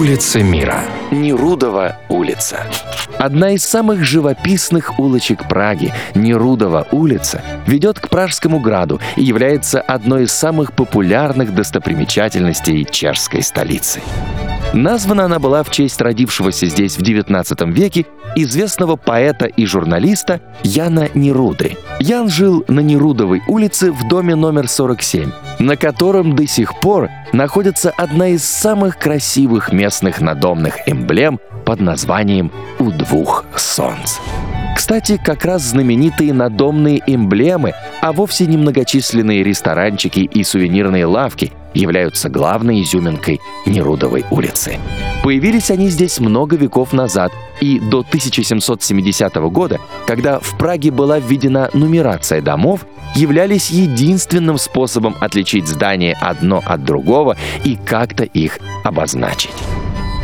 Улица мира. Нерудова улица. Одна из самых живописных улочек Праги, Нерудова улица, ведет к Пражскому граду и является одной из самых популярных достопримечательностей чешской столицы. Названа она была в честь родившегося здесь в XIX веке известного поэта и журналиста Яна Неруды. Ян жил на Нерудовой улице в доме номер 47, на котором до сих пор находится одна из самых красивых местных надомных эмблем под названием «У двух солнц». Кстати, как раз знаменитые надомные эмблемы, а вовсе не многочисленные ресторанчики и сувенирные лавки являются главной изюминкой Нерудовой улицы. Появились они здесь много веков назад, и до 1770 года, когда в Праге была введена нумерация домов, являлись единственным способом отличить здания одно от другого и как-то их обозначить.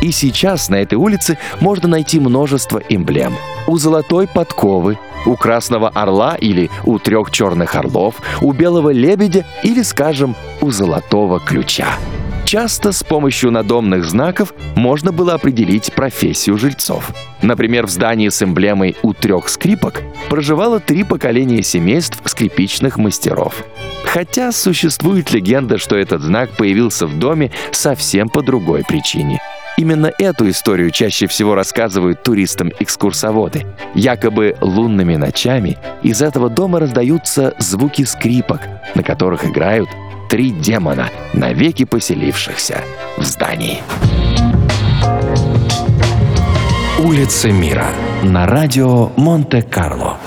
И сейчас на этой улице можно найти множество эмблем. У золотой подковы, у красного орла или у трех черных орлов, у белого лебедя или, скажем, у золотого ключа. Часто с помощью надомных знаков можно было определить профессию жильцов. Например, в здании с эмблемой «У трех скрипок» проживало три поколения семейств скрипичных мастеров. Хотя существует легенда, что этот знак появился в доме совсем по другой причине – Именно эту историю чаще всего рассказывают туристам-экскурсоводы. Якобы лунными ночами из этого дома раздаются звуки скрипок, на которых играют три демона, навеки поселившихся в здании. Улица мира на радио Монте-Карло.